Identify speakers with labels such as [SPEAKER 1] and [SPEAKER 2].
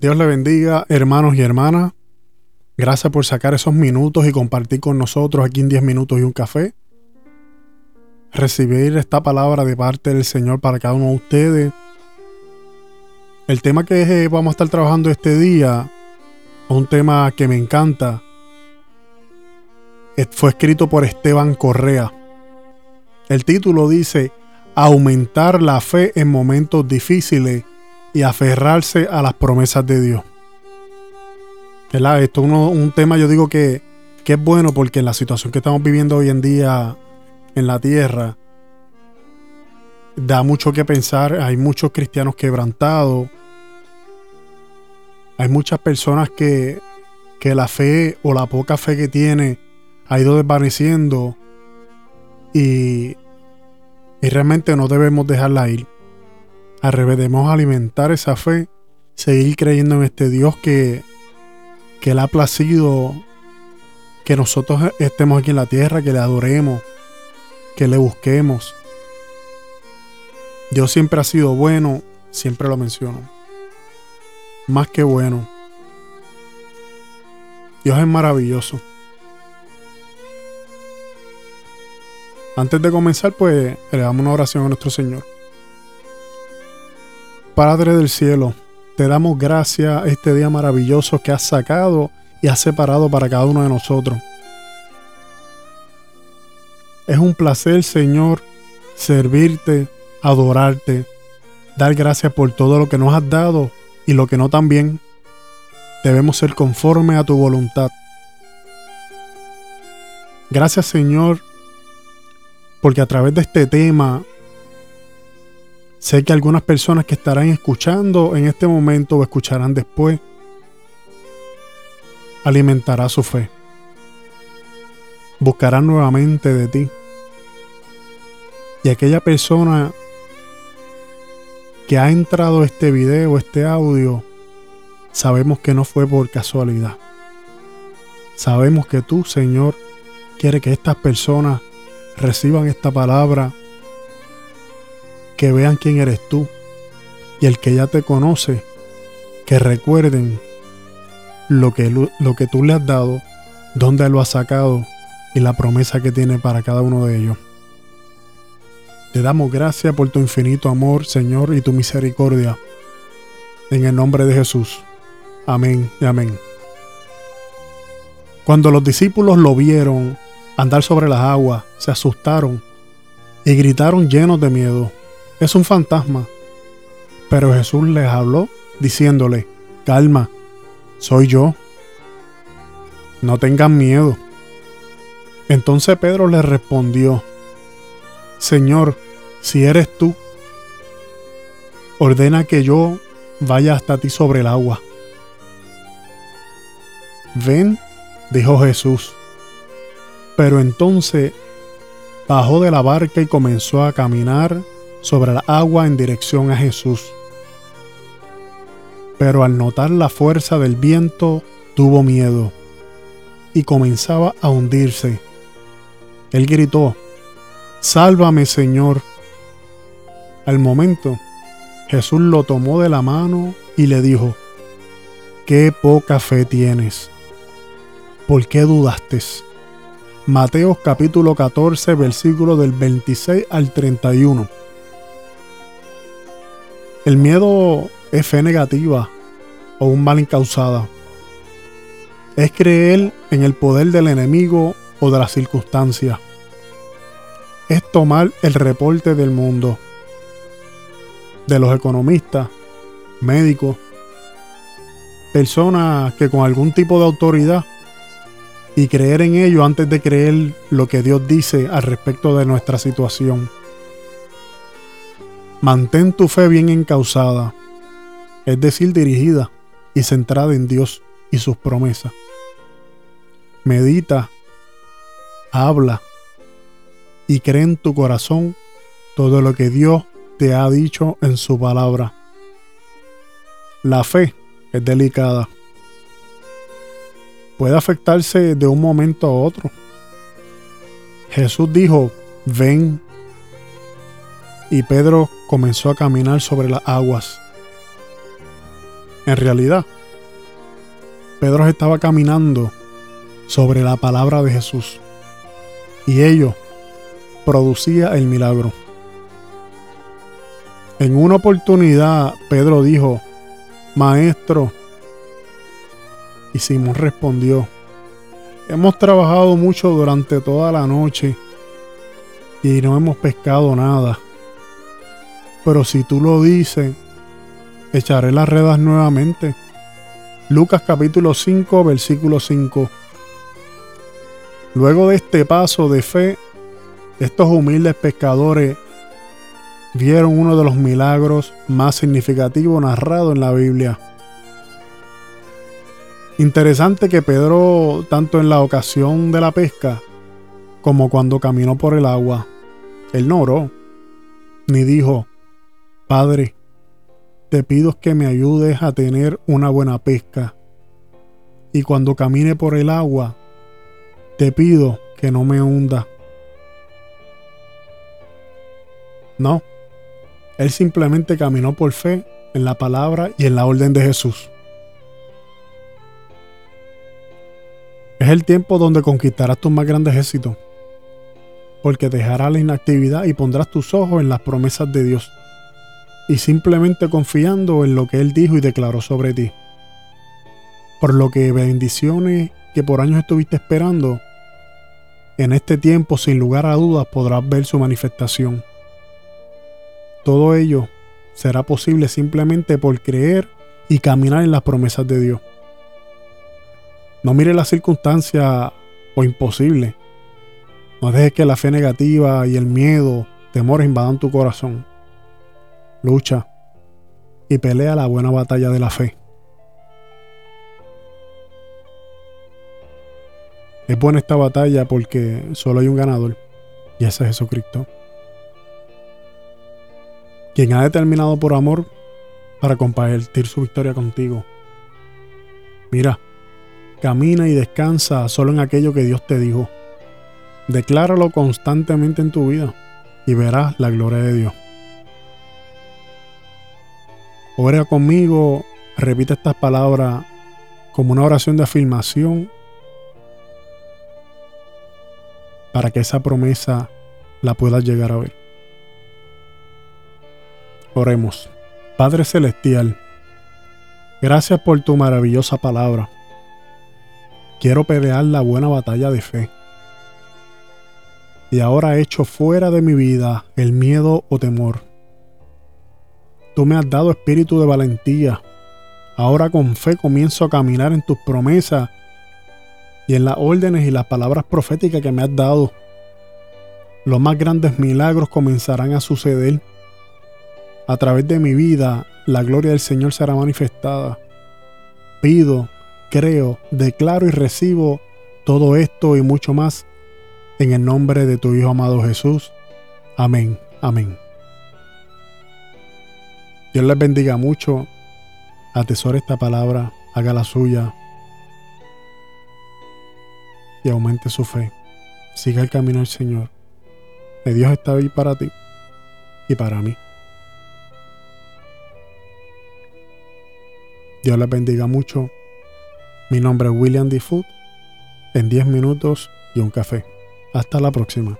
[SPEAKER 1] Dios le bendiga, hermanos y hermanas. Gracias por sacar esos minutos y compartir con nosotros aquí en 10 minutos y un café. Recibir esta palabra de parte del Señor para cada uno de ustedes. El tema que vamos a estar trabajando este día es un tema que me encanta. Fue escrito por Esteban Correa. El título dice Aumentar la fe en momentos difíciles y aferrarse a las promesas de Dios. ¿Verdad? Esto es un tema, yo digo que, que es bueno porque en la situación que estamos viviendo hoy en día en la tierra, da mucho que pensar. Hay muchos cristianos quebrantados. Hay muchas personas que, que la fe o la poca fe que tiene ha ido desvaneciendo y, y realmente no debemos dejarla ir. Revés, debemos alimentar esa fe, seguir creyendo en este Dios que, que le ha placido que nosotros estemos aquí en la tierra, que le adoremos, que le busquemos. Dios siempre ha sido bueno, siempre lo menciono. Más que bueno. Dios es maravilloso. Antes de comenzar, pues le damos una oración a nuestro Señor. Padre del cielo, te damos gracias este día maravilloso que has sacado y has separado para cada uno de nosotros. Es un placer, Señor, servirte, adorarte, dar gracias por todo lo que nos has dado y lo que no también. Debemos ser conforme a tu voluntad. Gracias, Señor, porque a través de este tema Sé que algunas personas que estarán escuchando en este momento o escucharán después, alimentará su fe. Buscarán nuevamente de ti. Y aquella persona que ha entrado este video, este audio, sabemos que no fue por casualidad. Sabemos que tú, Señor, quieres que estas personas reciban esta palabra que vean quién eres tú y el que ya te conoce, que recuerden lo que, lo que tú le has dado, dónde lo has sacado y la promesa que tiene para cada uno de ellos. Te damos gracias por tu infinito amor, Señor, y tu misericordia. En el nombre de Jesús. Amén y amén. Cuando los discípulos lo vieron andar sobre las aguas, se asustaron y gritaron llenos de miedo es un fantasma. Pero Jesús les habló diciéndole, calma, soy yo. No tengan miedo. Entonces Pedro le respondió, Señor, si eres tú, ordena que yo vaya hasta ti sobre el agua. Ven, dijo Jesús. Pero entonces bajó de la barca y comenzó a caminar sobre la agua en dirección a Jesús. Pero al notar la fuerza del viento, tuvo miedo y comenzaba a hundirse. Él gritó, Sálvame Señor. Al momento, Jesús lo tomó de la mano y le dijo, Qué poca fe tienes. ¿Por qué dudaste? Mateo capítulo 14, versículo del 26 al 31. El miedo es fe negativa o un mal incausada. Es creer en el poder del enemigo o de las circunstancias. Es tomar el reporte del mundo, de los economistas, médicos, personas que con algún tipo de autoridad y creer en ello antes de creer lo que Dios dice al respecto de nuestra situación. Mantén tu fe bien encausada, es decir, dirigida y centrada en Dios y sus promesas. Medita, habla y cree en tu corazón todo lo que Dios te ha dicho en su palabra. La fe es delicada. Puede afectarse de un momento a otro. Jesús dijo, ven y Pedro comenzó a caminar sobre las aguas. En realidad, Pedro estaba caminando sobre la palabra de Jesús y ello producía el milagro. En una oportunidad, Pedro dijo, Maestro, y Simón respondió, Hemos trabajado mucho durante toda la noche y no hemos pescado nada. Pero si tú lo dices, echaré las redes nuevamente. Lucas capítulo 5, versículo 5. Luego de este paso de fe, estos humildes pescadores vieron uno de los milagros más significativos narrados en la Biblia. Interesante que Pedro, tanto en la ocasión de la pesca como cuando caminó por el agua, él no oró, ni dijo, Padre, te pido que me ayudes a tener una buena pesca. Y cuando camine por el agua, te pido que no me hunda. No, él simplemente caminó por fe en la palabra y en la orden de Jesús. Es el tiempo donde conquistarás tus más grandes éxitos, porque dejarás la inactividad y pondrás tus ojos en las promesas de Dios, y simplemente confiando en lo que Él dijo y declaró sobre ti. Por lo que bendiciones que por años estuviste esperando, en este tiempo sin lugar a dudas podrás ver su manifestación. Todo ello será posible simplemente por creer y caminar en las promesas de Dios. No mire la circunstancia o imposible. No dejes que la fe negativa y el miedo, temores invadan tu corazón. Lucha y pelea la buena batalla de la fe. Es buena esta batalla porque solo hay un ganador y ese es Jesucristo quien ha determinado por amor para compartir su victoria contigo. Mira, camina y descansa solo en aquello que Dios te dijo. Decláralo constantemente en tu vida y verás la gloria de Dios. Ora conmigo, repite estas palabras como una oración de afirmación para que esa promesa la puedas llegar a ver. Oremos. Padre Celestial, gracias por tu maravillosa palabra. Quiero pelear la buena batalla de fe. Y ahora echo fuera de mi vida el miedo o temor. Tú me has dado espíritu de valentía. Ahora con fe comienzo a caminar en tus promesas y en las órdenes y las palabras proféticas que me has dado. Los más grandes milagros comenzarán a suceder a través de mi vida, la gloria del Señor será manifestada. Pido, creo, declaro y recibo todo esto y mucho más en el nombre de tu Hijo amado Jesús. Amén, amén. Dios les bendiga mucho. Atesore esta palabra, haga la suya y aumente su fe. Siga el camino del Señor. Que Dios está ahí para ti y para mí. Dios les bendiga mucho. Mi nombre es William D. En 10 minutos y un café. Hasta la próxima.